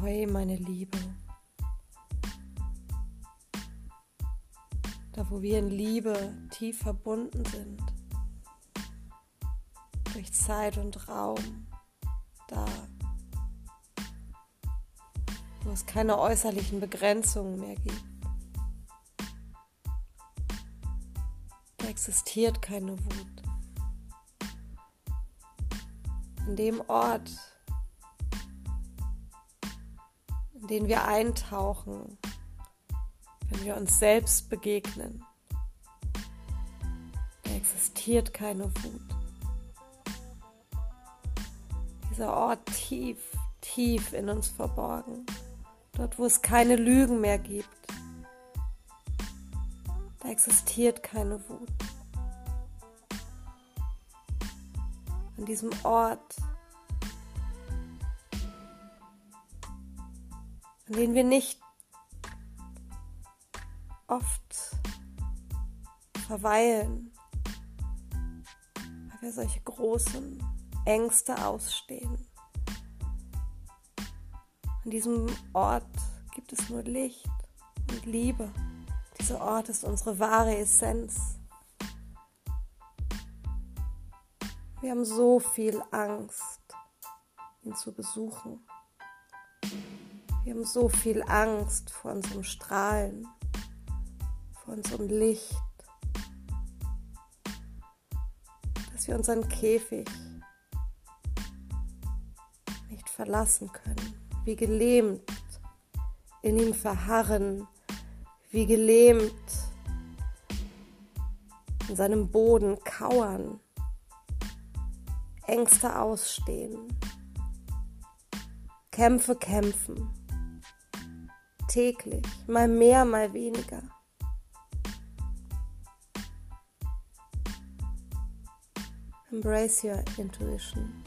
Ahoi, meine Liebe. Da, wo wir in Liebe tief verbunden sind, durch Zeit und Raum, da, wo es keine äußerlichen Begrenzungen mehr gibt. Da existiert keine Wut. An dem Ort, den wir eintauchen, wenn wir uns selbst begegnen. Da existiert keine Wut. Dieser Ort tief, tief in uns verborgen. Dort, wo es keine Lügen mehr gibt. Da existiert keine Wut. An diesem Ort an denen wir nicht oft verweilen, weil wir solche großen Ängste ausstehen. An diesem Ort gibt es nur Licht und Liebe. Dieser Ort ist unsere wahre Essenz. Wir haben so viel Angst, ihn zu besuchen. Wir haben so viel Angst vor unserem Strahlen, vor unserem Licht, dass wir unseren Käfig nicht verlassen können, wie gelähmt in ihm verharren, wie gelähmt in seinem Boden kauern, Ängste ausstehen, Kämpfe kämpfen täglich, mal mehr, mal weniger. Embrace your intuition.